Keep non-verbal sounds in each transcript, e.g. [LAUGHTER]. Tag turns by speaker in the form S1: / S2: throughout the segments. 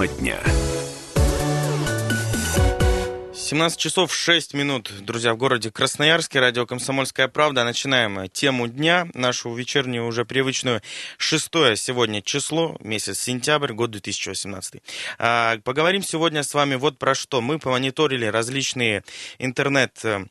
S1: Тема дня.
S2: 17 часов 6 минут, друзья, в городе Красноярске, радио «Комсомольская правда». Начинаем тему дня, нашу вечернюю, уже привычную, шестое сегодня число, месяц сентябрь, год 2018. А, поговорим сегодня с вами вот про что. Мы помониторили различные интернет Э,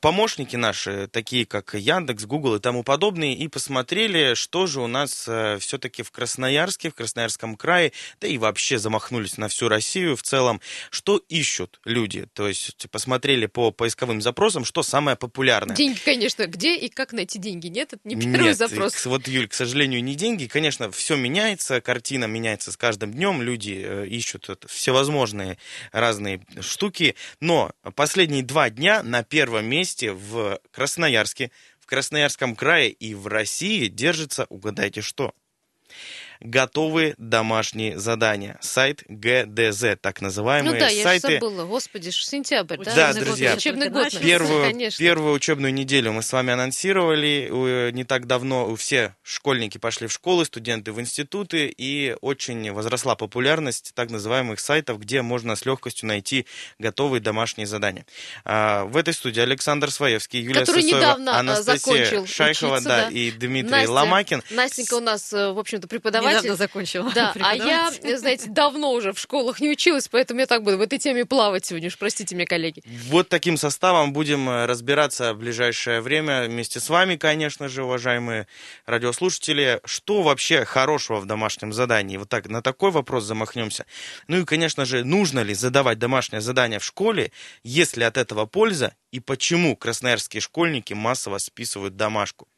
S2: помощники наши, такие как Яндекс, Google и тому подобные, и посмотрели, что же у нас э, все-таки в Красноярске, в Красноярском крае, да и вообще замахнулись на всю Россию в целом, что ищут люди. То есть посмотрели по поисковым запросам, что самое популярное.
S3: Деньги, конечно, где и как найти деньги? Нет, это не первый
S2: Нет,
S3: запрос.
S2: Вот, Юль, к сожалению, не деньги. Конечно, все меняется, картина меняется с каждым днем, люди э, ищут всевозможные разные штуки, но последние два дня на первом месте в Красноярске, в Красноярском крае и в России держится, угадайте что? Готовые домашние задания. Сайт ГДЗ, так называемые
S3: ну да, я
S2: сайты.
S3: же забыла, господи, ж сентябрь, да?
S2: Да,
S3: Учебный
S2: друзья,
S3: год, учебный год.
S2: Первую,
S3: конечно.
S2: первую учебную неделю мы с вами анонсировали. Не так давно все школьники пошли в школы, студенты в институты, и очень возросла популярность так называемых сайтов, где можно с легкостью найти готовые домашние задания. А, В этой студии Александр Своевский, Юлия
S3: Который
S2: Сысоева,
S3: недавно, а,
S2: Анастасия
S3: закончил
S2: Шайхова
S3: учиться,
S2: да,
S3: да.
S2: и Дмитрий
S3: Настя,
S2: Ломакин.
S3: Настенька у нас, э, в общем-то, преподаватель.
S4: Недавно закончила.
S3: Да, а я, знаете, давно уже в школах не училась, поэтому я так буду в этой теме плавать сегодня. Уж простите меня, коллеги.
S2: Вот таким составом будем э, разбираться в ближайшее время вместе с вами, конечно же, уважаемые радиослушатели. Что вообще хорошего в домашнем задании? Вот так на такой вопрос замахнемся. Ну и, конечно же, нужно ли задавать домашнее задание в школе, если от этого польза, и почему красноярские школьники массово списывают домашку?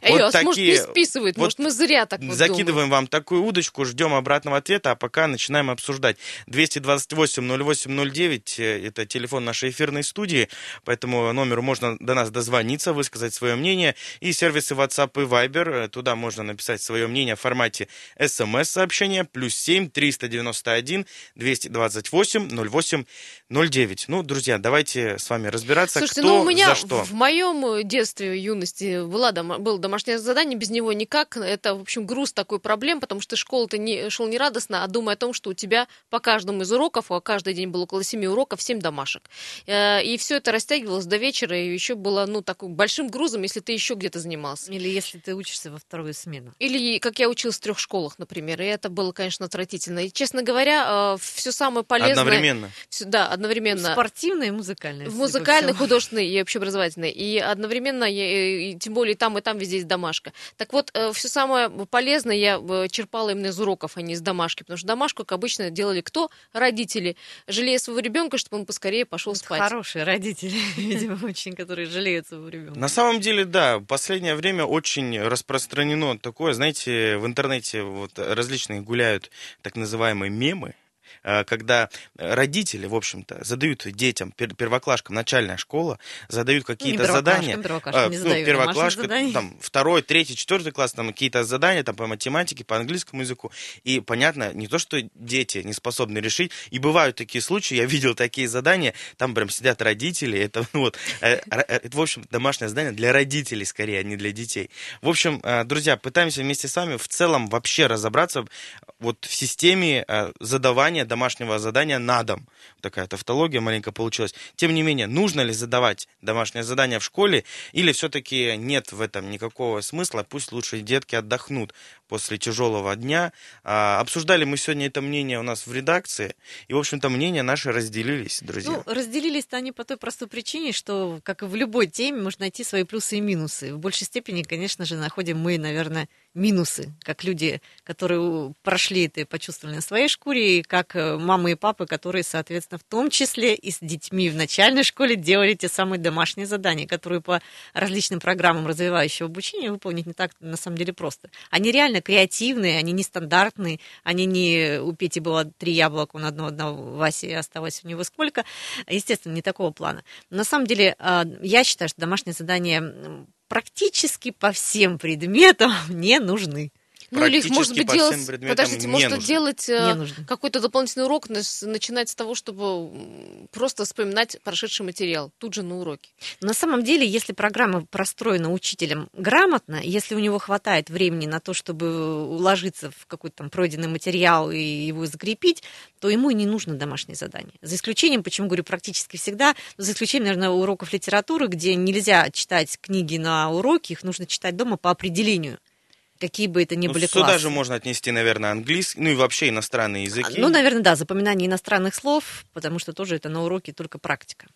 S3: Эй,
S2: Вот
S3: а может,
S2: такие-
S3: не списывает,
S2: вот
S3: может, мы зря так вот
S2: Закидываем вам такую удочку, ждем обратного ответа, а пока начинаем обсуждать. 228-08-09, э, это телефон нашей эфирной студии, поэтому номеру можно до нас дозвониться, высказать свое мнение. И сервисы WhatsApp и Viber, э, туда можно написать свое мнение в формате смс-сообщения, плюс 7 391 228 08 09. Ну, друзья, давайте с вами разбираться,
S3: Слушайте,
S2: кто
S3: ну у меня
S2: за что.
S3: в моем детстве, юности была дома, было домашнее задание, без него никак. Это, в общем, груз такой проблем, потому что школа ты не, шел не радостно, а думая о том, что у тебя по каждому из уроков, а каждый день было около семи уроков, семь домашек. Э, И все это растягивалось до вечера, и еще было, ну, таким большим грузом, если ты еще где-то занимался.
S4: Или если ты учишься во вторую смену.
S3: Или как я училась в трех школах, например, и это было, конечно, отвратительно. И, честно говоря, все самое полезное...
S2: Одновременно.
S3: всё- да, одновременно.
S4: Спортивная и
S3: музыкальной,
S4: всему.
S3: художественной и общеобразовательной. И одновременно, я- и тем более там и там везде есть домашка. Так вот, все самое полезное я э, черпала именно из уроков, а не из домашки. Потому что домашку, как обычно, делали кто? Родители. Жалея своего ребенка, чтобы он поскорее пошел
S4: Вот
S3: спать.
S4: Хорошие родители, [LAUGHS] [LAUGHS] видимо, очень, которые жалеют своего ребенка.
S2: На самом деле, да, в последнее время очень распространено такое, знаете, в интернете вот различные гуляют так называемые мемы, э, когда родители, в общем-то, задают детям, пер- первоклашкам, начальная школа, задают какие-то
S4: Ну,
S2: задания.
S4: первоклашкам
S2: А,
S4: не
S2: ну,
S4: задают
S2: первоклашка,
S4: домашних
S2: там, второй, третий, четвертый класс, там, какие-то задания, там, по математике, по английскому языку. И, понятно, не то, что дети не способны решить, и бывают такие случаи, я видел такие задания, там прям сидят родители, это, ну, [LAUGHS] вот, э, э, это, в общем, домашнее задание для родителей, скорее, а не для детей. В общем, э, друзья, пытаемся вместе с вами в целом вообще разобраться вот в системе э, задавания домашнего задания на дом. Такая тавтология маленько получилась. Тем не менее, нужно ли задавать домашнее задание в школе, или все-таки нет в этом никакого смысла, пусть лучше детки отдохнут после тяжелого дня. А, обсуждали мы сегодня это мнение у нас в редакции, и, в общем-то, мнения наши разделились, друзья.
S4: Ну, разделились-то они по той простой причине, что, как и в любой теме, можно найти свои плюсы и минусы. В большей степени, конечно же, находим мы, наверное, минусы, как люди, которые прошли это и почувствовали на своей шкуре, и как э, мамы и папы, которые, соответственно, в том числе и с детьми в начальной школе делали те самые домашние задания, которые по различным программам развивающего обучения выполнить не так, на самом деле, просто. Они реально креативные, они нестандартные, они не... У Пети было три яблока, он одно одного Васе осталось у него сколько. Естественно, не такого плана. На самом деле, а, я считаю, что домашние задания практически по всем предметам [LAUGHS] не нужны.
S3: Ну или их, может быть,
S2: по
S3: делать,
S2: предметам
S3: подождите,
S2: не
S3: может
S2: нужно.
S3: делать
S4: Не
S3: э,
S4: нужно.
S3: какой-то дополнительный урок, начинать с того, чтобы просто вспоминать прошедший материал тут же на уроке.
S4: На самом деле, если программа простроена учителем грамотно, если у него хватает времени на то, чтобы уложиться в какой-то там пройденный материал и его закрепить, то ему и не нужно домашнее задание. За исключением, почему говорю практически всегда, за исключением, наверное, уроков литературы, где нельзя читать книги на уроке, их нужно читать дома по определению, какие бы это ни
S2: Ну,
S4: были
S2: сюда
S4: классы.
S2: же можно отнести, наверное, английский, ну и вообще иностранные языки.
S4: Ну, наверное, да, запоминание иностранных слов, потому что тоже это на уроке только практика.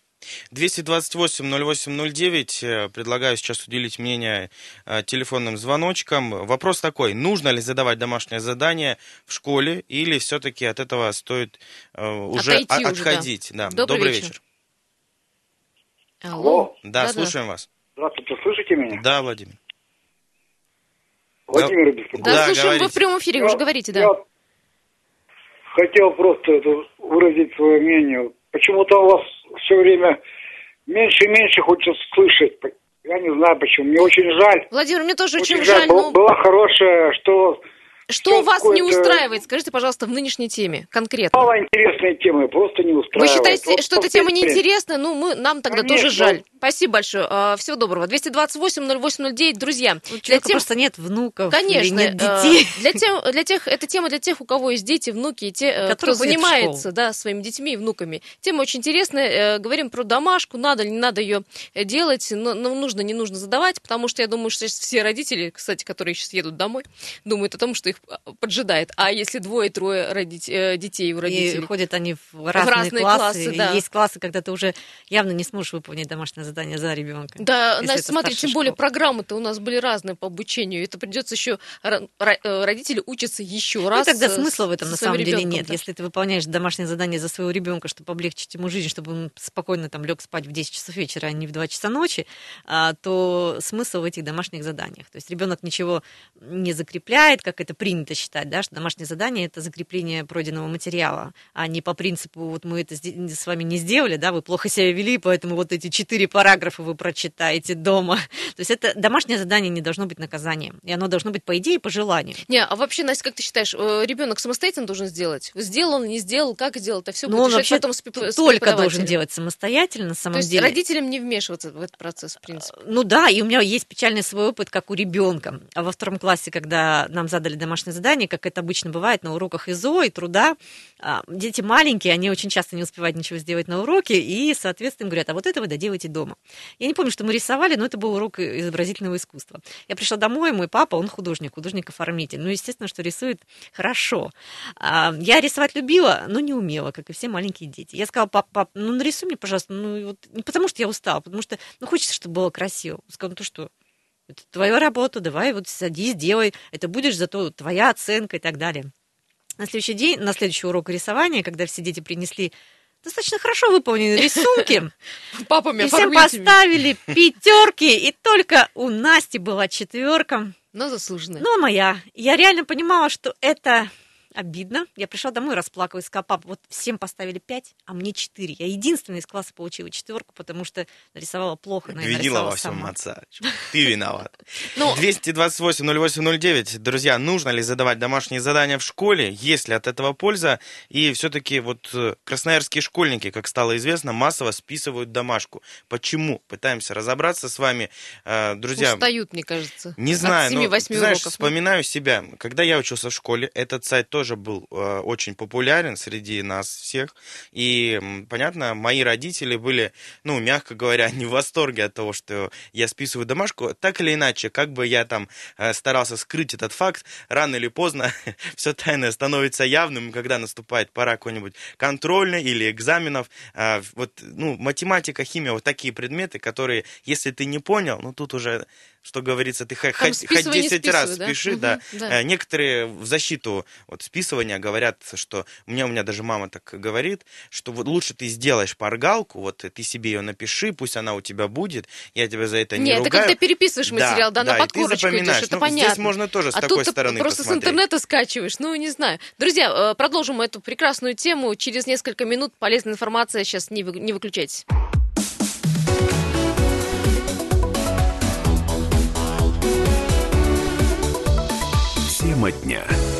S2: 228-08-09. э, Предлагаю сейчас уделить мнение э, телефонным звоночкам. Вопрос такой. Нужно ли задавать домашнее задание в школе или все-таки от этого стоит э, уже
S3: Отойти
S2: о-
S3: уже, да.
S2: отходить? Да.
S3: Добрый вечер.
S2: вечер.
S1: Алло.
S2: Да,
S3: Да-да.
S2: слушаем вас.
S1: Здравствуйте, слышите меня?
S2: Да, Владимир.
S1: Владимир беспокоит.
S3: Да,
S2: Да,
S3: слушаем, вы
S2: говорите.
S3: в прямом эфире,
S1: Я-
S3: уже говорите, да.
S1: Я хотел просто это, выразить свое мнение. Почему-то у вас все время меньше и меньше хочется слышать. Я не знаю почему. Мне очень жаль.
S3: Владимир, мне тоже очень,
S1: Очень
S3: жаль,
S1: жаль.
S3: Но
S1: Была хорошая, что
S3: что
S1: всё
S3: вас не устраивает? Скажите, пожалуйста, в нынешней теме конкретно.
S1: мало интересной темы, просто не
S3: Вы
S1: устраивает.
S3: считаете,
S1: Вот
S3: что эта тема неинтересна? Ну, мы, нам тогда
S1: Конечно.
S3: тоже жаль. Спасибо большое. А, Всего доброго. 228-08-09. Друзья,
S4: У
S3: для тем,
S4: просто нет внуков
S3: Конечно,
S4: или нет
S3: э,
S4: детей.
S3: Для, тем, для тех, эта тема для тех, у кого есть дети, внуки, и те, э, кто
S4: Которые в
S3: занимается да, своими детьми и внуками. Тема очень интересная. Э, Говорим про домашку, надо или не надо ее делать, но, но нужно, не нужно задавать, потому что я думаю, что сейчас все родители, кстати, которые сейчас едут домой, думают о том, что их э, поджидает. А если двое-трое родить- э, детей у
S4: И
S3: родителей?
S4: ходят они в разные,
S3: разные
S4: классы.
S3: классы,
S4: и
S3: да.
S4: Есть классы, когда ты уже явно не сможешь выполнить домашнее задание за ребенка.
S3: Да, Настя, смотри, тем более
S4: школа.
S3: программы-то у нас были разные по обучению. Это придется еще э, родители учатся еще
S4: Ну,
S3: раз.
S4: тогда
S3: э,
S4: смысла в этом на самом деле нет.
S3: да.
S4: Если ты выполняешь домашнее задание за своего ребенка, чтобы облегчить ему жизнь, чтобы он спокойно там лег спать в 10 часов вечера, а не в 2 часа ночи, а, то смысл в этих домашних заданиях. То есть ребенок ничего не закрепляет, как это принято считать, да, что домашнее задание это закрепление пройденного материала, а не по принципу вот мы это с вами не сделали, да, вы плохо себя вели, поэтому вот эти четыре параграфа вы прочитаете дома. [LAUGHS] То есть это домашнее задание не должно быть наказанием, и оно должно быть по идее по желанию.
S3: Не, а вообще, Настя, как ты считаешь, ребенок самостоятельно должен сделать? Сделал, не сделал, как сделал? Это все
S4: Но
S3: будет
S4: он вообще
S3: потом с
S4: только должен делать самостоятельно, на самом
S3: То есть
S4: деле.
S3: родителям не вмешиваться в этот процесс, в принципе.
S4: Ну да, и у меня есть печальный свой опыт, как у ребенка. А во втором классе, когда нам задали домашнее задание, как это обычно бывает на уроках ИЗО и труда, а, дети маленькие, они очень часто не успевают ничего сделать на уроке, и, соответственно, говорят, а вот это вы доделайте дома. Я не помню, что мы рисовали, но это был урок изобразительного искусства. Я пришла домой, мой папа, он художник, художник-оформитель. Ну, естественно, что рисует хорошо. А, Я рисовать любила, но не умела, как и все маленькие дети. Я сказала, пап, пап, ну нарисуй мне, пожалуйста, ну вот не потому что я устала, потому что ну, хочется, чтобы было красиво. Он сказал, ну то что, это твоя работа, давай вот садись, делай, это будешь зато твоя оценка и так далее. На следующий день, на следующий урок рисования, когда все дети принесли достаточно хорошо выполненные рисунки, [LAUGHS]
S3: Папами
S4: и всем поставили пятерки, и только у Насти была четверка,
S3: Но заслуженно.
S4: ну, а моя. Я реально понимала, что это обидно. Я пришла домой, расплакалась, сказала, папа, вот всем поставили пять, а мне четыре. Я единственная из класса получила четверку, потому что нарисовала плохо, но нарисовала
S2: во всем
S4: сама.
S2: отца. Ты виноват. [LAUGHS]
S3: Ну,
S2: 228-08-09. Друзья, нужно ли задавать домашние задания в школе? Есть ли от этого польза? И все-таки вот э, красноярские школьники, как стало известно, массово списывают домашку. Почему? Пытаемся разобраться с вами. Э, Друзья,
S3: устают, мне кажется.
S2: не знаю, но,
S3: 7-8
S2: ты знаешь,
S3: уроков. ну.
S2: вспоминаю себя. Когда я учился в школе, этот сайт тоже был э, очень популярен среди нас всех. И, понятно, мои родители были, ну, мягко говоря, [LAUGHS] не в восторге от того, что я списываю домашку. Так или иначе, как бы я там э, старался скрыть этот факт, рано или поздно [LAUGHS] все тайное становится явным, когда наступает пора какой-нибудь контрольной или экзаменов. А, Вот, ну, математика, химия, вот такие предметы, которые, если ты не понял, ну, тут уже что говорится, ты хоть,
S3: Там
S2: хоть
S3: не
S2: 10 раз
S3: списывай, да?
S2: спиши,
S3: Мгм,
S2: да.
S3: да.
S2: Э, Некоторые в защиту вот списывания говорят, что у меня, у меня даже мама так говорит, что вот лучше ты сделаешь паргалку, вот ты себе ее напиши, пусть она у тебя будет, я тебя за это не
S3: Нет, это
S2: ругаю.
S3: когда переписываешь материал, да, на
S2: и ты
S3: подкорочку идешь, это
S2: Ну,
S3: понятно.
S2: Здесь можно тоже с
S3: а
S2: такой стороны
S3: просто с
S2: посмотреть.
S3: интернета скачиваешь, ну, не знаю. Друзья, э, продолжим эту прекрасную тему через несколько минут. Полезная информация, сейчас не, вы- не выключайтесь.
S5: Тема дня.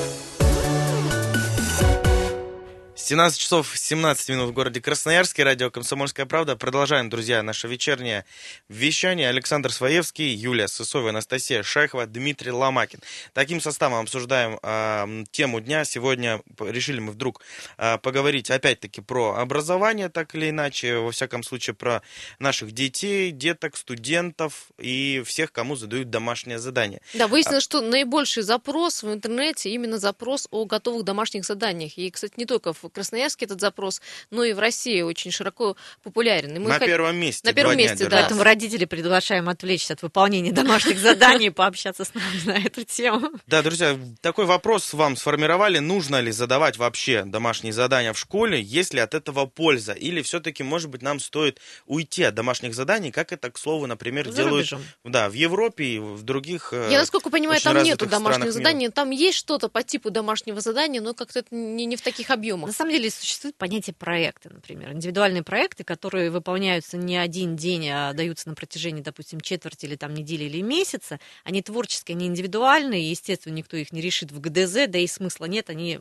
S2: 17 часов 17 минут в городе Красноярске. Радио «Комсомольская правда». Продолжаем, друзья, наше вечернее вещание. Александр Своевский, Юлия Сысова, Анастасия Шайхова, Дмитрий Ломакин. Таким составом обсуждаем э, тему дня. Сегодня решили мы вдруг э, поговорить опять-таки про образование, так или иначе. Во всяком случае, про наших детей, деток, студентов и всех, кому задают домашнее задание.
S3: Да, выяснилось, что наибольший запрос в интернете именно запрос о готовых домашних заданиях. И, кстати, не только в Красноярске этот запрос, но и в России очень широко популярен. И мы
S2: на
S3: хот-
S2: первом месте.
S3: На первом месте, да.
S4: Поэтому родители приглашаем отвлечься от выполнения домашних заданий и пообщаться с нами на эту тему.
S2: Да, друзья, такой вопрос вам сформировали. Нужно ли задавать вообще домашние задания в школе, есть ли от этого польза? Или все-таки, может быть, нам стоит уйти от домашних заданий, как это, к слову, например,
S4: За
S2: делают
S4: рубежом.
S2: да, в Европе и в других э,
S3: Я, насколько понимаю, там нету домашних
S2: мира.
S3: заданий. Там есть что-то по типу домашнего задания, но как-то это не, не в таких объемах.
S4: На самом деле существует понятие проекта, например. Индивидуальные проекты, которые выполняются не один день, а даются на протяжении, допустим, четверти или там недели или месяца. Они творческие, они индивидуальные, естественно, никто их не решит в ГДЗ, да и смысла нет, они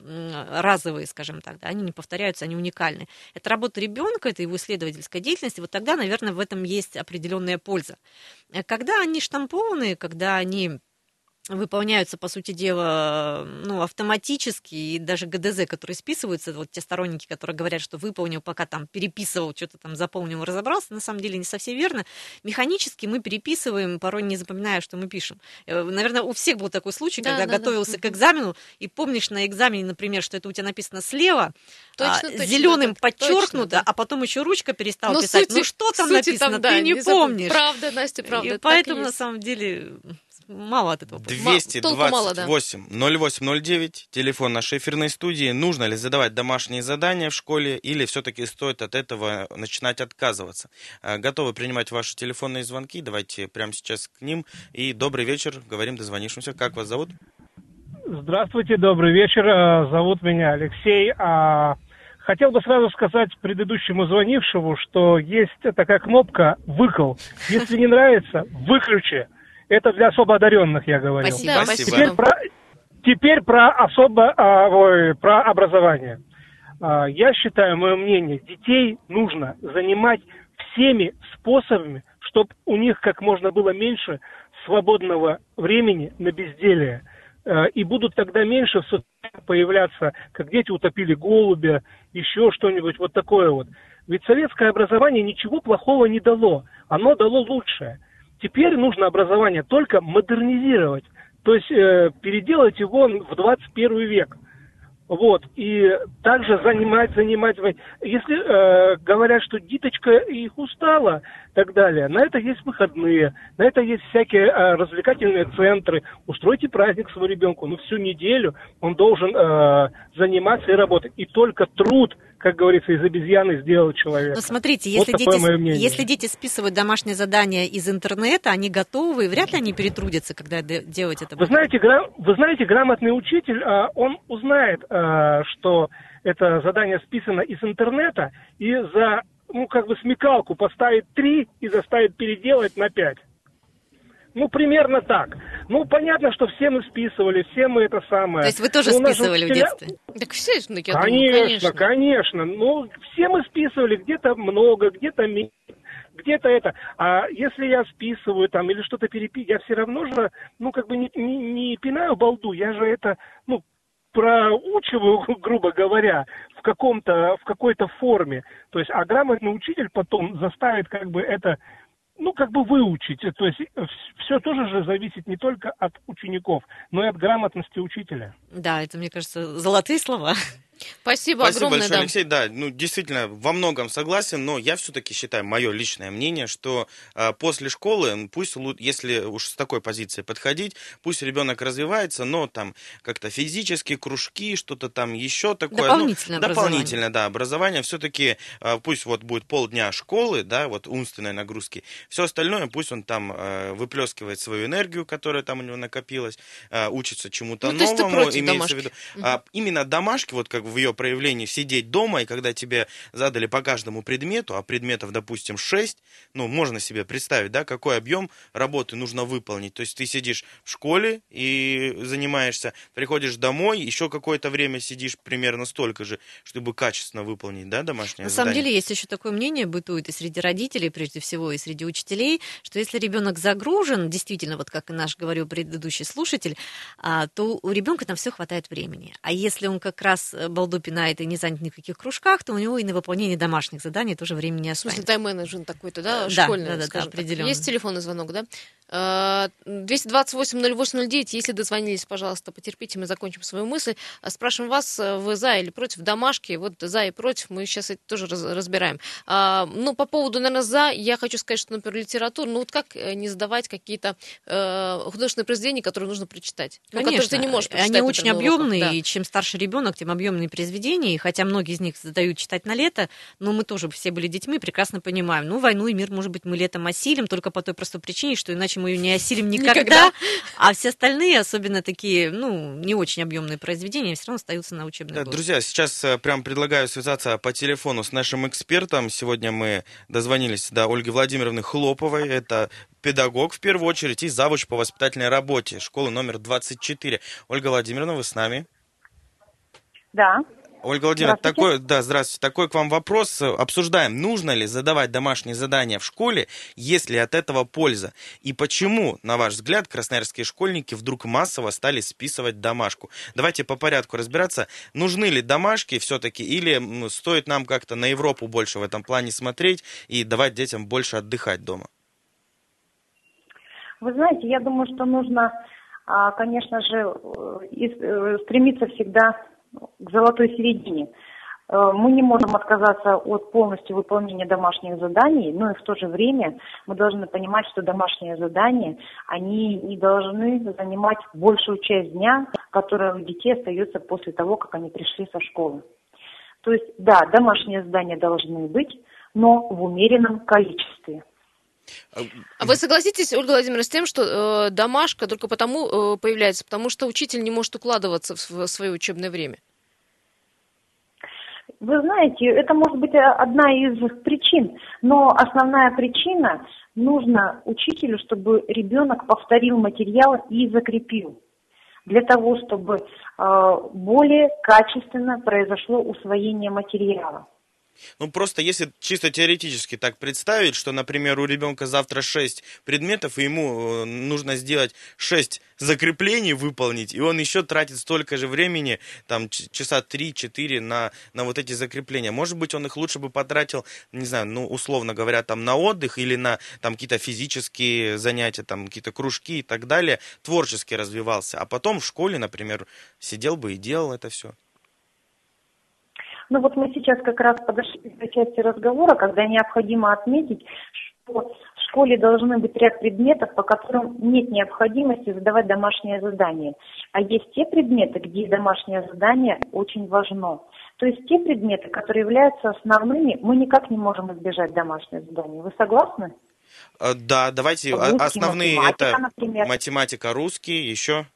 S4: разовые, скажем так, да, они не повторяются, они уникальны. Это работа ребенка, это его исследовательская деятельность, и вот тогда, наверное, в этом есть определенная польза. Э, Когда они штампованные, когда они выполняются, по сути дела, ну, автоматически, и даже ГДЗ, которые списываются, вот те сторонники, которые говорят, что выполнил, пока там переписывал, что-то там заполнил, разобрался, на самом деле не совсем верно. Механически мы переписываем, порой не запоминая, что мы пишем. Э, Наверное, у всех был такой случай,
S3: Да,
S4: когда
S3: да, да.
S4: готовился к экзамену, и помнишь на экзамене, например, что это у тебя написано слева,
S3: Точно, точно,
S4: зеленым
S3: так, точно,
S4: подчеркнуто,
S3: да.
S4: а потом еще ручка перестала
S3: Но
S4: писать.
S3: сути-
S4: ну что там написано,
S3: да,
S4: ты не
S3: запом-
S4: помнишь.
S3: Правда, Настя, правда.
S4: И
S3: это так и
S4: поэтому, на самом деле, мало от этого. пользы.
S3: толку мало, да.
S2: 228 0809, телефон нашей эфирной студии. Нужно ли задавать домашние задания в школе или все-таки стоит от этого начинать отказываться? А, Готовы принимать ваши телефонные звонки. Давайте прямо сейчас к ним. И добрый вечер. Говорим, дозвонившимся. Как вас зовут?
S6: Здравствуйте, добрый вечер. Э, Зовут меня Алексей. А, Хотел бы сразу сказать предыдущему звонившему, что есть такая кнопка «выкл». Если не нравится, выключи. Это для особо одаренных, я говорил.
S4: Спасибо.
S3: Да,
S2: Спасибо.
S6: Теперь про, теперь про особо, а, ой, про образование. А, Я считаю, мое мнение, детей нужно занимать всеми способами, чтобы у них как можно было меньше свободного времени на безделие. Э, И будут тогда меньше в соцсетях появляться, как дети утопили голубя, еще что-нибудь вот такое вот. Ведь советское образование ничего плохого не дало, оно дало лучшее. Теперь нужно образование только модернизировать, то есть э, переделать его в 21 век. Вот, и также занимать, занимать. Если э, говорят, что диточка их устала, так далее, на это есть выходные, на это есть всякие э, развлекательные центры. Устройте праздник своему ребенку, ну всю неделю он должен э, заниматься и работать. И только труд, как говорится, из обезьяны сделал человека.
S4: Но смотрите,
S6: Вот
S4: если,
S6: такое
S4: дети, если дети списывают домашние задания из интернета, они готовы, и вряд ли они перетрудятся, когда де- делать это
S6: Вы знаете, гра- вы знаете, грамотный учитель, а, он узнает, а, что это задание списано из интернета, и за, ну, как бы смекалку поставит три и заставит переделать на пять. Ну, примерно так. Ну, понятно, что все мы списывали, все мы это самое.
S4: То есть вы тоже
S6: Ну,
S4: списывали в
S6: учителя-
S4: детстве?
S3: Так все, ну, я думаю,
S6: Конечно,
S3: конечно.
S6: конечно. Ну, все мы списывали, где-то много, где-то меньше, где-то это. А если я списываю там или что-то перепи, я все равно же, ну, как бы не, не, не пинаю балду, я же это, ну, проучиваю, [LAUGHS] грубо говоря, в каком-то, в какой-то форме. То есть, а грамотный учитель потом заставит как бы это ну, как бы выучить. То есть все тоже же зависит не только от учеников, но и от грамотности учителя.
S4: Да, это, мне кажется, золотые слова. [LAUGHS]
S3: Спасибо,
S2: Спасибо
S3: огромное,
S2: большое,
S3: да.
S2: Алексей. Да, ну, действительно, во многом согласен, но я все-таки считаю, мое личное мнение, что а, после школы, пусть, если уж с такой позиции подходить, пусть ребенок развивается, но там как-то физические кружки, что-то там еще такое. ну,
S4: Дополнительное образование.
S2: Дополнительное, да, образование. Все-таки пусть вот будет полдня школы, да, вот умственной нагрузки. Все остальное пусть он там а, выплескивает свою энергию, которая там у него накопилась, а, учится чему-то
S3: Ну, то есть ты
S2: новому,
S3: против
S2: имеется в
S3: домашки?
S2: виду. А, именно домашки, вот как в ее проявлении сидеть дома, и когда тебе задали по каждому предмету, а предметов, допустим, 6, ну, можно себе представить, да, какой объем работы нужно выполнить. То есть ты сидишь в школе и занимаешься, приходишь домой, еще какое-то время сидишь примерно столько же, чтобы качественно выполнить, да, домашнее
S4: На
S2: задание.
S4: самом деле есть еще такое мнение, бытует и среди родителей, прежде всего, и среди учителей, что если ребенок загружен, действительно, вот как и наш говорил предыдущий слушатель, а, то у ребенка там все хватает времени. А если он как раз э, балду пинает и не занят ни в каких кружках, то у него и на выполнение домашних заданий тоже времени не
S3: В смысле,
S4: останется.
S3: тайм-менеджмент такой-то, да,
S4: Да,
S3: школьный,
S4: да, да, да, определенно.
S3: Есть телефонный звонок, да? Э, 228-08-09, если дозвонились, пожалуйста, потерпите, мы закончим свою мысль. А Спрашиваем вас, э, вы за или против домашки? Вот за и против, мы сейчас это тоже раз- разбираем. Ну, по поводу, наверное, за, я хочу сказать, что, например, литературу, ну вот как э, не сдавать какие-то э, художественные произведения, которые нужно прочитать? Ну, которые ты не можешь прочитать,
S4: Они очень объемные,
S3: да.
S4: и чем старше ребенок, тем объемные произведения. И хотя многие из них задают читать на лето, но мы тоже все были детьми, прекрасно понимаем. Ну, войну и мир, может быть, мы летом осилим, только по той простой причине, что иначе мы ее не осилим никогда.
S3: Никогда.
S4: А все остальные, особенно такие, ну, не очень объемные произведения, все равно остаются на учебный
S2: Да,
S4: год.
S2: друзья, сейчас э, прям предлагаю связаться по телефону с нашим экспертом. Сегодня мы дозвонились до Ольги Владимировны Хлоповой. Это педагог в первую очередь и завуч по воспитательной работе школы номер 24. Ольга Владимировна, вы с нами?
S5: Да.
S2: Ольга Владимировна, такой, да, здравствуйте. Такой к вам вопрос. Обсуждаем, нужно ли задавать домашние задания в школе, есть ли от этого польза? И почему, на ваш взгляд, красноярские школьники вдруг массово стали списывать домашку? Давайте по порядку разбираться. Нужны ли домашки все-таки или стоит нам как-то на Европу больше в этом плане смотреть и давать детям больше отдыхать дома?
S5: Вы знаете, я думаю, что нужно, а, конечно же, э, э, стремиться всегда к золотой середине. Э, Мы не можем отказаться от полностью выполнения домашних заданий, но и в то же время мы должны понимать, что домашние задания, они не должны занимать большую часть дня, которая у детей остается после того, как они пришли со школы. То есть, да, домашние задания должны быть, но в умеренном количестве.
S3: А вы согласитесь, Ольга Владимировна, с тем, что э, домашка только потому э, появляется, потому что учитель не может укладываться в, св- в свое учебное время?
S5: Вы знаете, это может быть э, одна из причин, но основная причина нужно учителю, чтобы ребенок повторил материал и закрепил, для того, чтобы э, более качественно произошло усвоение материала.
S2: Ну, просто если чисто теоретически так представить, что, например, у ребенка завтра 6 предметов, и ему э, нужно сделать 6 закреплений выполнить, и он еще тратит столько же времени, там, часа 3-4 на, на вот эти закрепления. Может быть, он их лучше бы потратил, не знаю, ну, условно говоря, там, на отдых или на там какие-то физические занятия, там, какие-то кружки и так далее, творчески развивался. А потом в школе, например, сидел бы и делал это все.
S5: Ну вот мы сейчас как раз подошли к части разговора, когда необходимо отметить, что в школе должны быть ряд предметов, по которым нет необходимости задавать домашнее задание. А есть те предметы, где домашнее задание очень важно. То есть те предметы, которые являются основными, мы никак не можем избежать домашнее задание. Вы согласны?
S2: Э, Да, давайте, а-
S5: Русский,
S2: основные
S5: математика,
S2: это
S5: например.
S2: математика, русский, еще...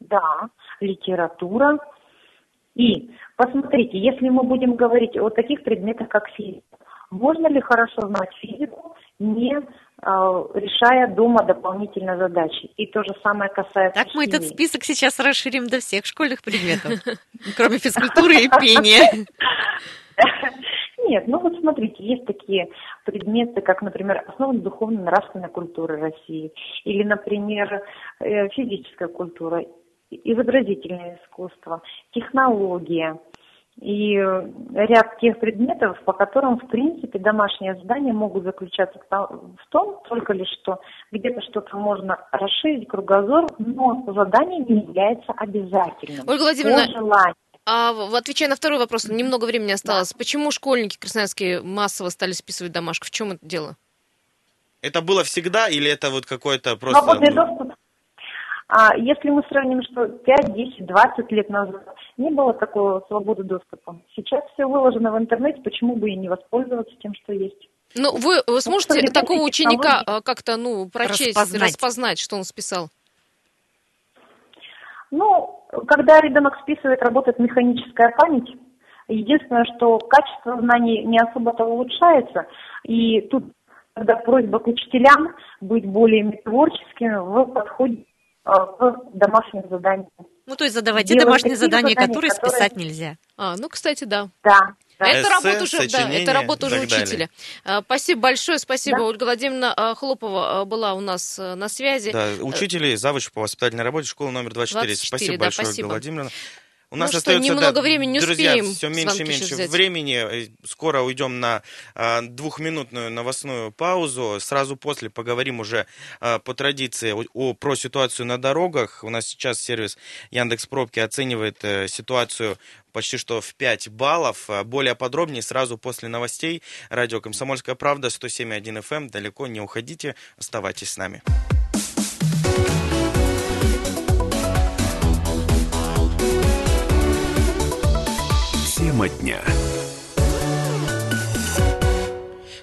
S5: Да, литература. И посмотрите, если мы будем говорить о таких предметах, как физика, можно ли хорошо знать физику, не э, решая дома дополнительные задачи? И то же самое касается
S4: Так мы этот
S5: химии.
S4: список сейчас расширим до всех школьных предметов, [LAUGHS] кроме физкультуры и пения. [LAUGHS]
S5: Нет, ну вот смотрите, есть такие предметы, как, например, основы духовно-нравственной культуры России, или, например, э, физическая культура, изобразительное искусство, технология и ряд тех предметов, по которым, в принципе, домашние задания могут заключаться в том- только лишь, что где-то что-то можно расширить кругозор, но задание не является обязательным.
S3: Ольга Владимировна,
S5: По желанию.
S3: А в- отвечая на второй вопрос, немного времени осталось. Почему школьники красноярские массово стали списывать домашку? В чем это дело?
S2: Это было всегда или это вот какой-то просто...
S5: Свободный доступ. А если мы сравним, что 5, 10, 20 лет назад не было такого свободы доступа. Сейчас все выложено в интернете, почему бы и не воспользоваться тем, что есть.
S3: Ну, вы, вы сможете
S5: современные
S3: такого ученика а, как-то, ну, прочесть,
S4: Распознать.
S3: распознать, что он списал?
S5: Ну, когда ребенок списывает, работает механическая память, Единственное, что качество знаний не особо-то улучшается, и тут тогда просьба к учителям быть более творческими в подходе э, к домашним заданиям.
S4: Ну, то есть задавайте домашние задания, задания, которые списать нельзя.
S3: А, ну, кстати, да.
S5: Да.
S3: Это Эссе, работа уже, да, это работа уже учителя. Далее. Спасибо большое, спасибо. Да. Ольга Владимировна а, Хлопова а, была у нас э, на связи.
S2: Да, учитель завуч по воспитательной работе школы номер 24. 24 спасибо да, большое, спасибо. Ольга Владимировна.
S3: У нас ну, остается что, немного да, времени, не
S2: друзья,
S3: успеем
S2: все меньше и меньше времени. Скоро уйдем на а, двухминутную новостную паузу. Сразу после поговорим уже а, по традиции о, о, про ситуацию на дорогах. У нас сейчас сервис Яндекс Пробки оценивает а, ситуацию почти что в 5 баллов. А, более подробнее сразу после новостей. Радио «Комсомольская правда», 107.1 FM. Эм. Далеко не уходите, оставайтесь с нами.
S7: Тема дня.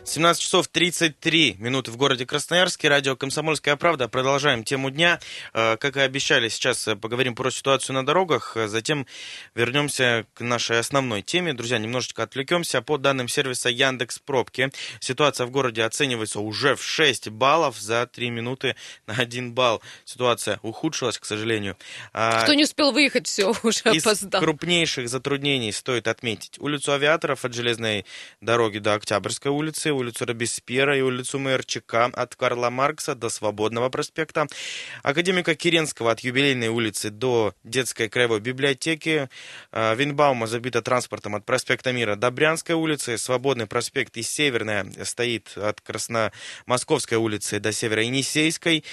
S2: 17 часов 33 минуты в городе Красноярске. Радио «Комсомольская правда». Продолжаем тему дня. Э, как и обещали, сейчас э, поговорим про ситуацию на дорогах. Э, затем вернемся к нашей основной теме. Друзья, немножечко отвлекемся. По данным сервиса Яндекс Пробки, ситуация в городе оценивается уже в 6 баллов за 3 минуты на 1 балл. Ситуация ухудшилась, к сожалению.
S3: А, Кто не успел выехать, все, [LAUGHS] уже
S2: Из опоздал. крупнейших затруднений стоит отметить улицу Авиаторов от железной дороги до Октябрьской улицы, улицу Робеспьера и улицу Мэрчика от Карла Маркса до Свободного проспекта, Академика Киренского от Юбилейной улицы до Детской краевой библиотеки, а, Винбаума забита транспортом от проспекта Мира до Брянской улицы, Свободный проспект и Северная стоит от Красномосковской улицы до Северо-Енисейской,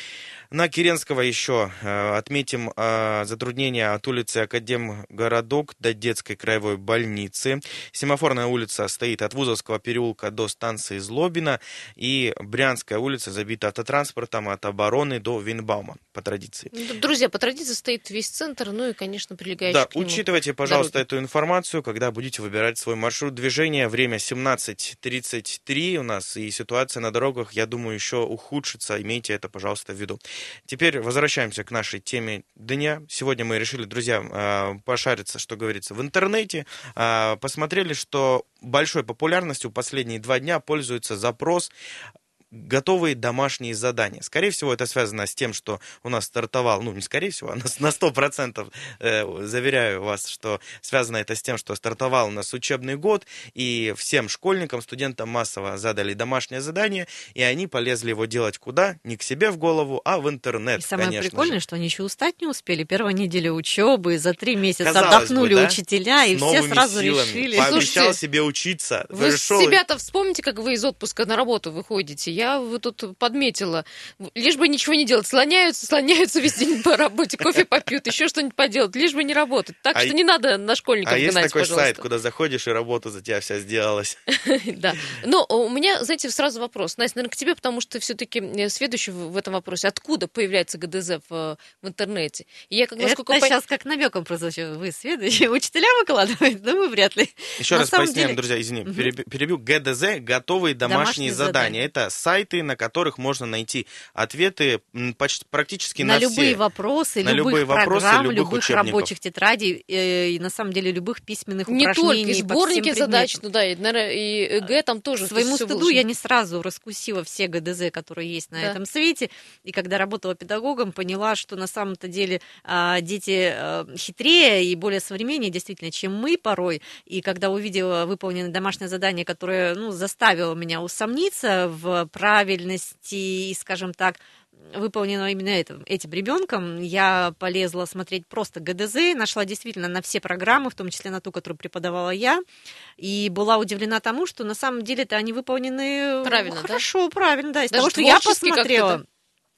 S2: на Киренского еще э, отметим э, затруднения от улицы Академгородок до детской краевой больницы. Семафорная улица стоит от Вузовского переулка до станции Злобина. И Брянская улица забита автотранспортом от обороны до Винбаума, по традиции.
S3: Ну, друзья, по традиции стоит весь центр, ну и, конечно, прилегающий
S2: Да, учитывайте, пожалуйста, дороги. эту информацию, когда будете выбирать свой маршрут движения. Время 17.33 у нас, и ситуация на дорогах, я думаю, еще ухудшится. Имейте это, пожалуйста, в виду. Теперь возвращаемся к нашей теме дня. Сегодня мы решили, друзья, а, пошариться, что говорится, в интернете. А, посмотрели, что большой популярностью последние два дня пользуется запрос готовые домашние задания. Скорее всего, это связано с тем, что у нас стартовал, ну, не скорее всего, [LAUGHS] а на 100% э, заверяю вас, что связано это с тем, что стартовал у нас учебный год, и всем школьникам, студентам массово задали домашнее задание, и они полезли его делать куда? Не к себе в голову, а в интернет,
S4: И самое
S2: конечно
S4: прикольное,
S2: же.
S4: что они еще устать не успели. Первая неделя учебы, за три месяца Казалось отдохнули бы, да? учителя, и все сразу
S2: силами.
S4: решили.
S2: Пообещал Слушайте, себе учиться.
S3: Вы себя-то вспомните, как вы из отпуска на работу выходите. Я я вот тут подметила. Лишь бы ничего не делать. Слоняются, слоняются весь день по работе, кофе попьют, еще что-нибудь поделать, лишь бы не работать. Так а что не надо на школьников
S2: а
S3: гнать,
S2: есть такой
S3: пожалуйста.
S2: сайт, куда заходишь, и работа за тебя вся сделалась. [LAUGHS]
S3: Да. Но у меня, знаете, сразу вопрос. Настя, наверное, к тебе, потому что все-таки э, следующий в этом вопросе. Откуда появляется ГДЗ в, в интернете?
S4: я, как, Это сейчас как намеком прозвучало. Вы следующие учителя выкладываете? Да мы вряд ли.
S2: Еще раз поясняем, друзья, извини, перебью. ГДЗ – готовые домашние задания. Это сайт сайты, на которых можно найти ответы почти, практически на,
S4: на любые все, вопросы,
S2: на
S4: любых
S2: любые
S4: программ,
S2: вопросы, любых,
S4: любых рабочих тетрадей э, и на самом деле любых письменных
S3: не
S4: упражнений.
S3: Не только, и сборники задач, ну да, и, наверное, и ЭГЭ там тоже.
S4: К своему стыду выложено. я не сразу раскусила все ГДЗ, которые есть на да. этом свете, и когда работала педагогом, поняла, что на самом-то деле а, дети а, хитрее и более современнее действительно, чем мы порой, и когда увидела выполненное домашнее задание, которое ну, заставило меня усомниться в правильности и, скажем так, выполнено именно этим, этим ребенком. Я полезла смотреть просто ГДЗ, нашла действительно на все программы, в том числе на ту, которую преподавала я, и была удивлена тому, что на самом деле-то они выполнены
S3: правильно,
S4: хорошо,
S3: да?
S4: правильно, да. Из Даже того, что я посмотрела.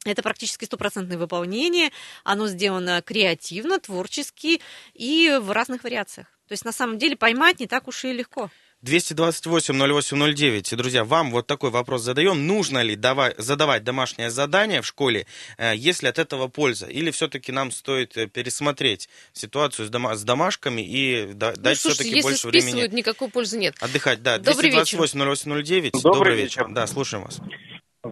S4: Это практически стопроцентное выполнение, оно сделано креативно, творчески и в разных вариациях. То есть на самом деле поймать не так уж и легко.
S2: 228-08-09. Друзья, вам вот такой вопрос задаем. Нужно ли давай, задавать домашнее задание в школе, э, если от этого польза? Или все-таки нам стоит э, пересмотреть ситуацию с, дома, с домашками и да, ну, дать все-таки больше времени?
S3: никакой пользы нет.
S2: Отдыхать, да.
S3: Добрый
S2: 228-08-09.
S8: Добрый, Добрый вечер.
S2: Да, слушаем вас.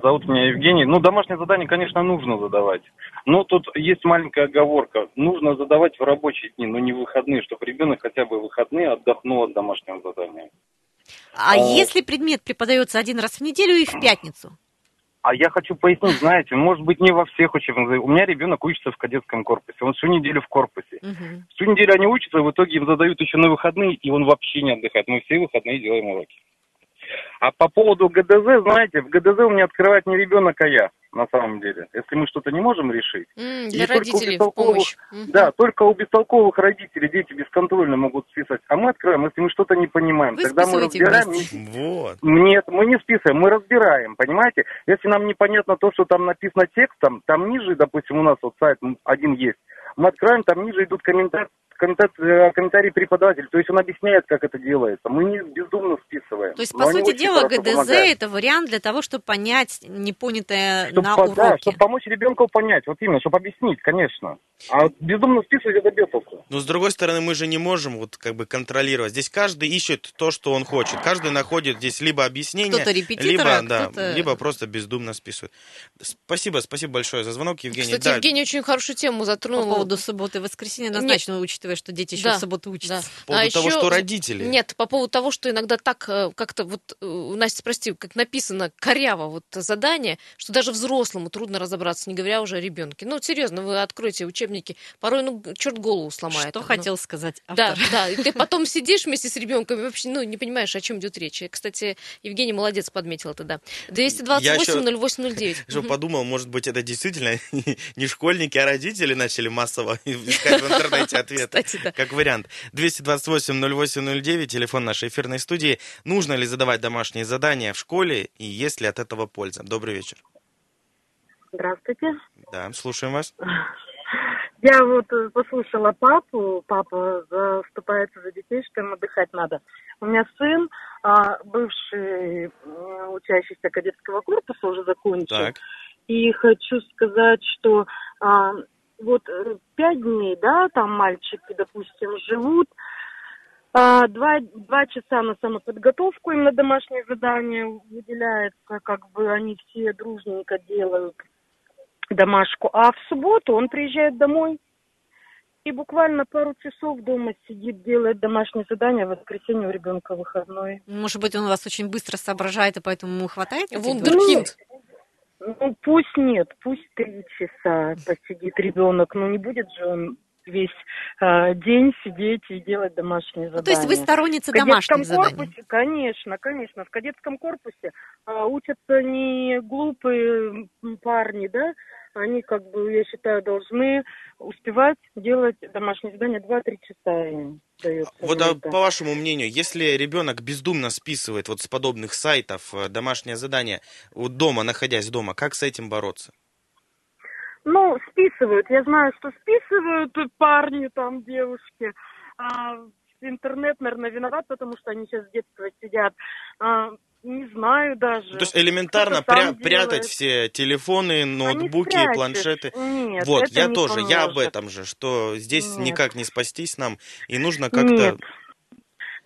S8: Зовут меня Евгений. Ну, домашнее задание, конечно, нужно задавать. Но тут есть маленькая оговорка. Нужно задавать в рабочие дни, но не в выходные, чтобы ребенок хотя бы в выходные отдохнул от домашнего задания.
S4: А
S8: А-
S4: если предмет преподается один раз в неделю и в пятницу?
S8: А я хочу пояснить, знаете, может быть, не во всех учебных заведениях. У меня ребенок учится в кадетском корпусе. Он всю неделю в корпусе.
S4: Мгм.
S8: Всю неделю они учатся, в итоге им задают еще на выходные, и он вообще не отдыхает. Мы все выходные делаем уроки. А по поводу ГДЗ, знаете, в ГДЗ у меня открывает не ребенок, а я, на самом деле. Если мы что-то не можем решить. И
S3: Для
S8: только у
S3: родителей в
S8: бестолковых-
S3: помощь.
S8: Да, только у бестолковых родителей дети бесконтрольно могут списывать. А мы открываем, если мы что-то не понимаем.
S4: Вы
S8: тогда мы разбираем.
S4: вместе.
S2: Вот.
S8: Нет, мы не списываем, мы разбираем, понимаете? Если нам непонятно то, что там написано текстом, там ниже, допустим, у нас вот сайт один есть, мы откроем, там ниже идут комментарии, комментарии, комментарии преподавателя, то есть он объясняет, как это делается. Мы не бездумно списываем.
S4: То есть, по сути дела, ГДЗ
S8: помогают.
S4: это вариант для того, чтобы понять непонятое
S8: Чтоб
S4: на уроке.
S8: Да, чтобы помочь ребенку понять, вот именно, чтобы объяснить, конечно. А бездумно списывать это без толку.
S2: Но с другой стороны, мы же не можем вот как бы контролировать. Здесь каждый ищет то, что он хочет. Каждый находит здесь либо объяснение,
S4: Кто-то
S2: либо, да,
S4: кто-то-
S2: либо просто бездумно списывает. Спасибо, спасибо большое за звонок, Евгений.
S3: Кстати,
S2: Да,
S3: Евгений очень хорошую тему
S4: По
S3: затронул.
S4: поводу субботы и воскресенья, однозначно, учитывая, что дети еще
S3: Да,
S4: в субботу учатся.
S3: Да.
S2: по поводу
S3: А
S2: того,
S3: еще-
S2: что родители...
S3: Нет, по поводу того, что иногда так э, как-то вот, э, Настя, прости, как написано коряво вот задание, что даже взрослому трудно разобраться, не говоря уже о ребенке. Ну, серьезно, вы откроете учебники, порой, ну, черт голову сломает.
S4: Что
S3: Ну,
S4: хотел сказать
S3: Да,
S4: автор?
S3: да, и ты потом [LAUGHS] сидишь вместе с ребенком и вообще, ну, не понимаешь, о чем идет речь. И, Кстати, Евгений молодец подметил это, да. 228-08-09.
S2: Что подумал, может быть, это действительно [LAUGHS] не школьники, а родители начали массово [LAUGHS] искать в интернете ответы.
S3: Кстати, да.
S2: Как вариант. 228-08-09, телефон нашей эфирной студии. Нужно ли задавать домашние задания в школе и есть ли от этого польза? Добрый вечер.
S9: Здравствуйте.
S2: Да, слушаем вас.
S9: Я вот э, послушала папу, папа заступается за детей, что им отдыхать надо. У меня сын, а, бывший учащийся кадетского корпуса, уже закончил.
S2: Так,
S9: И хочу сказать, что а, вот э, пять дней, да, там мальчики, допустим, живут, а, два, два часа на самоподготовку им на домашнее задание выделяется, как бы они все дружненько делают домашку. А в субботу он приезжает домой и буквально пару часов дома сидит, делает домашнее задание, а в воскресенье у ребенка выходной.
S4: Может быть, он вас очень быстро соображает, и поэтому ему хватает?
S3: Вундеркинд.
S9: Ну, пусть нет, пусть три часа посидит ребенок, но не будет же он весь а, день сидеть и делать домашние задания.
S4: Ну, то есть вы сторонница
S9: В кадетском
S4: домашних заданий?
S9: корпусе, конечно, конечно. В кадетском корпусе а, учатся не глупые парни, да, они, как бы, я считаю, должны успевать делать домашние задания 2-3 часа им
S2: вот а, по вашему мнению, если ребенок бездумно списывает вот с подобных сайтов э, домашнее задание вот дома, находясь дома, как с этим бороться?
S9: Ну, списывают. Я знаю, что списывают парни, там, девушки. А, интернет, наверное, виноват, потому что они сейчас с детства сидят. А, не знаю даже.
S2: То есть элементарно пря- прятать все телефоны,
S9: А не
S2: ноутбуки,
S9: спрячешь.
S2: планшеты.
S9: Нет,
S2: вот, я
S9: не
S2: тоже, я об
S9: поможет.
S2: этом же, что здесь
S9: Нет.
S2: никак не спастись нам, и нужно как-то...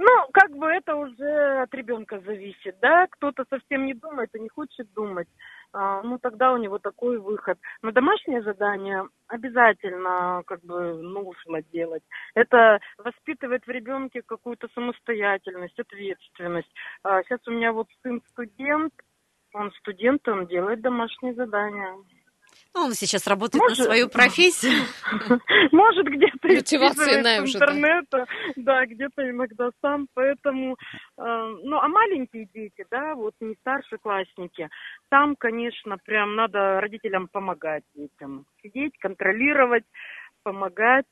S9: Ну, как бы это уже от ребенка зависит, да? Кто-то совсем не думает и не хочет думать. А, ну, тогда у него такой выход. Но домашнее задание обязательно как бы нужно делать. Это воспитывает в ребенке какую-то самостоятельность, ответственность. А, сейчас у меня вот сын студент, он студент, он делает домашние задания.
S4: Ну, он сейчас работает
S9: Может-
S4: на свою [LAUGHS] профессию. [LAUGHS]
S9: Может, где-то
S3: Мотивация иная уже,
S9: интернета, да, где-то иногда сам, поэтому, э, ну, а маленькие дети, да, вот не старшеклассники, там, конечно, прям надо родителям помогать детям, сидеть, контролировать, помогать,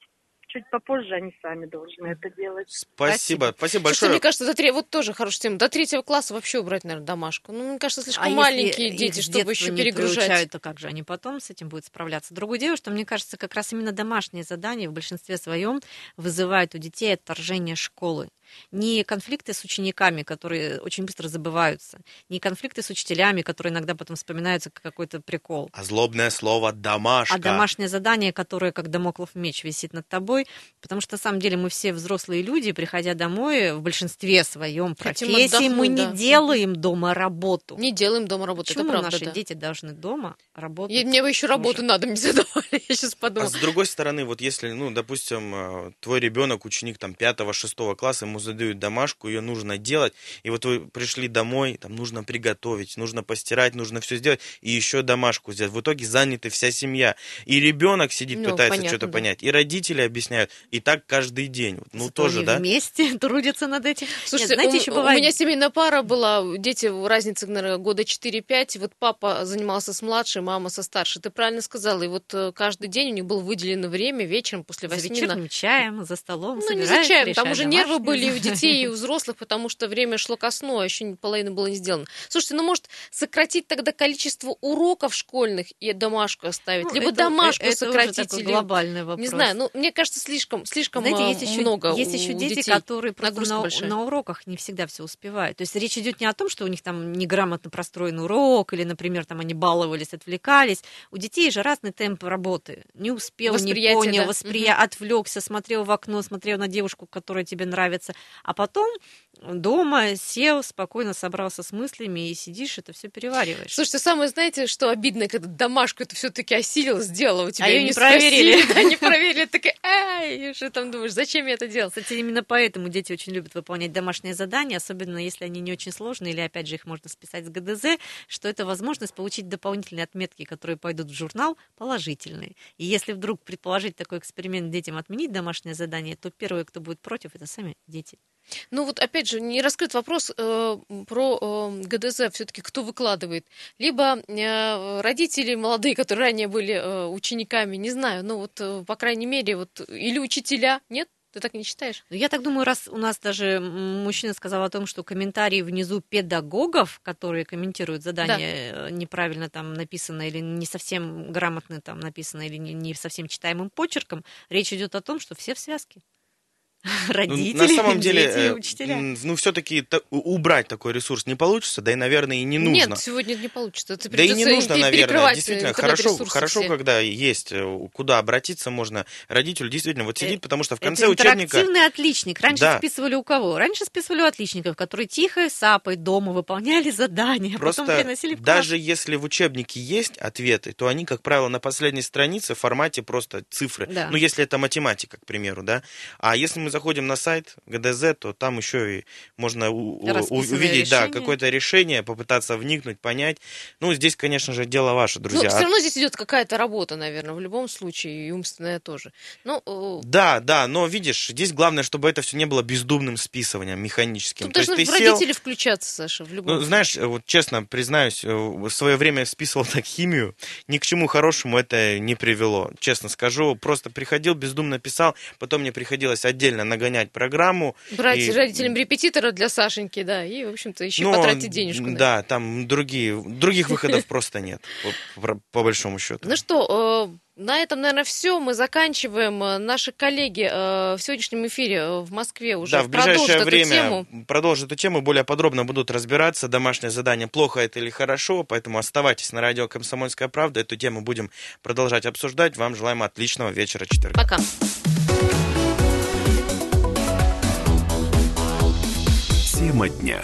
S9: чуть попозже они сами должны это делать.
S2: Спасибо, спасибо
S3: Слушайте,
S2: большое.
S3: мне кажется, до тре- вот тоже хорошая тема. До третьего класса вообще убрать, наверное, домашку. Ну, мне кажется, слишком
S4: А
S3: маленькие дети, чтобы еще
S4: не
S3: перегружать.
S4: приучают, то как же они потом с этим будут справляться? Другое дело, что мне кажется, как раз именно домашние задания в большинстве своем вызывают у детей отторжение школы. Не конфликты с учениками, которые очень быстро забываются. Не конфликты с учителями, которые иногда потом вспоминаются как какой-то прикол.
S2: А злобное слово «домашка».
S4: А домашнее задание, которое как домоклов меч висит над тобой. Потому что на самом деле мы все взрослые люди, приходя домой, в большинстве своем
S3: Хотим
S4: профессии мы не
S3: да.
S4: делаем дома работу.
S3: Не делаем дома работу,
S4: Почему
S3: это правда,
S4: наши
S3: да.
S4: дети должны дома работать?
S3: И мне бы еще работу
S4: Слушай,
S3: надо, [LAUGHS] мне задавали, я сейчас
S2: А
S3: подумала.
S2: с другой стороны, вот если, ну, допустим, э, твой ребенок, ученик там пятого, шестого класса, ему задают домашку, ее нужно делать, и вот вы пришли домой, там нужно приготовить, нужно постирать, нужно все сделать, и еще домашку сделать. В итоге заняты вся семья. И ребенок сидит,
S3: Ну,
S2: пытается
S3: понятно,
S2: что-то
S3: да.
S2: понять, и родители объясняют, и так каждый день. Ну,
S4: зато
S2: тоже, да?
S4: вместе [LAUGHS] трудятся над этим.
S3: Слушайте,
S4: Нет, знаете,
S3: у,
S4: еще
S3: у
S4: бывает...
S3: меня семейная пара была, дети, разница, наверное, года 4-5, и вот папа занимался с младшей, мама со старшей. Ты правильно сказала, и вот э, каждый день у них было выделено время вечером после
S4: За
S3: восьми на...
S4: вечерним чаем, за столом,
S3: Ну, не за чаем, там уже нервы были и у детей, и у взрослых, потому что время шло ко сну, а еще не- половина было не сделано. Слушайте, ну, может, сократить тогда количество уроков школьных и домашку оставить,
S4: Ну,
S3: либо
S4: это-
S3: домашку
S4: это
S3: сократить,
S4: такой
S3: или...
S4: глобальный вопрос.
S3: Не знаю, ну, мне кажется, слишком, слишком
S4: Знаете,
S3: а,
S4: есть еще,
S3: много
S4: есть еще дети,
S3: детей.
S4: которые просто на,
S3: большая.
S4: на уроках не всегда все успевают. То есть речь идет не о том, что у них там неграмотно простроен урок, или, например, там они баловались, отвлекались. У детей же разный темп работы. Не успел, не
S3: Восприятие,
S4: понял,
S3: да.
S4: восприя... отвлекся, смотрел в окно, смотрел на девушку, которая тебе нравится. А потом дома сел, спокойно собрался с мыслями и сидишь, это все перевариваешь.
S3: Слушайте, самое, знаете, что обидно, когда домашку это все-таки осилил, сделал у тебя.
S4: её
S3: и
S4: не
S3: спросили,
S4: проверили.
S3: Да, не проверили. Такая, ай, что там думаешь, зачем я это делал?
S4: Кстати, именно поэтому дети очень любят выполнять домашние задания, особенно если они не очень сложные, или, опять же, их можно списать с ГДЗ, что это возможность получить дополнительные отметки, которые пойдут в журнал, положительные. И если вдруг предположить такой эксперимент детям отменить домашнее задание, то первые, кто будет против, это сами дети.
S3: Ну вот опять же, не раскрыт вопрос э, про э, ГДЗ, все-таки кто выкладывает. Либо э, родители молодые, которые ранее были э, учениками, не знаю, ну вот, э, по крайней мере, вот, или учителя, нет? Ты так не считаешь?
S4: Но я так думаю, раз у нас даже мужчина сказал о том, что комментарии внизу педагогов, которые комментируют задание, э, неправильно там написано или не совсем грамотно там написано или не, не совсем читаемым почерком, речь идет о том, что все в связке.
S2: Ну, [LAUGHS]
S4: Родители,
S2: на самом деле,
S4: дети
S2: э,
S4: учителя.
S2: ну, все-таки убрать такой ресурс не получится, да и, наверное, и не нужно.
S3: Нет, сегодня не получится. Это
S2: Да и не нужно, наверное.
S3: перекрывать
S2: Действительно, хорошо, хорошо,
S3: все.
S2: когда есть э, куда обратиться, можно родителю действительно вот сидит, потому что в конце
S4: это
S2: учебника...
S4: интерактивный отличник. Раньше
S2: Да.
S4: списывали у кого? Раньше списывали у отличников, которые тихо, сапой дома выполняли задания, а потом
S2: Просто
S4: приносили в класс.
S2: даже если в учебнике есть ответы, то они, как правило, на последней странице в формате просто цифры.
S4: Да.
S2: Ну, если это математика, к примеру, да. А если мы заходим на сайт ГДЗ, то там еще и можно увидеть, да, какое-то решение, попытаться вникнуть, понять. Ну, здесь, конечно же, дело ваше, друзья.
S3: Ну, все
S2: А-
S3: равно здесь идет какая-то работа, наверное, в любом случае, и умственная тоже. Ну, э,
S2: Да, да, но видишь, здесь главное, чтобы это все не было бездумным списыванием, механическим.
S3: тут
S2: То есть
S3: должны
S2: ты
S3: в
S2: сел,
S3: родители включаться, Саша, в любом
S2: Ну, знаешь, вот честно признаюсь, э, в свое время списывал [LAUGHS] так химию, ни к чему хорошему это не привело. Честно скажу, просто приходил, бездумно писал, потом мне приходилось отдельно нагонять программу.
S3: Брать
S2: и-
S3: родителям репетитора для Сашеньки, да, и, в общем-то, еще
S2: Но,
S3: потратить денежку.
S2: Да, там другие, других [LAUGHS] выходов просто нет, по, большому счету.
S3: Ну что, э, на этом, наверное, все. Мы заканчиваем. Наши коллеги э, в сегодняшнем эфире э, в Москве уже
S2: Да, в ближайшее время
S3: тему.
S2: продолжат эту тему, более подробно будут разбираться, домашнее задание, плохо это или хорошо, поэтому оставайтесь на радио «Комсомольская правда», эту тему будем продолжать обсуждать. Вам желаем отличного вечера четверга.
S3: Пока.
S7: Тема дня.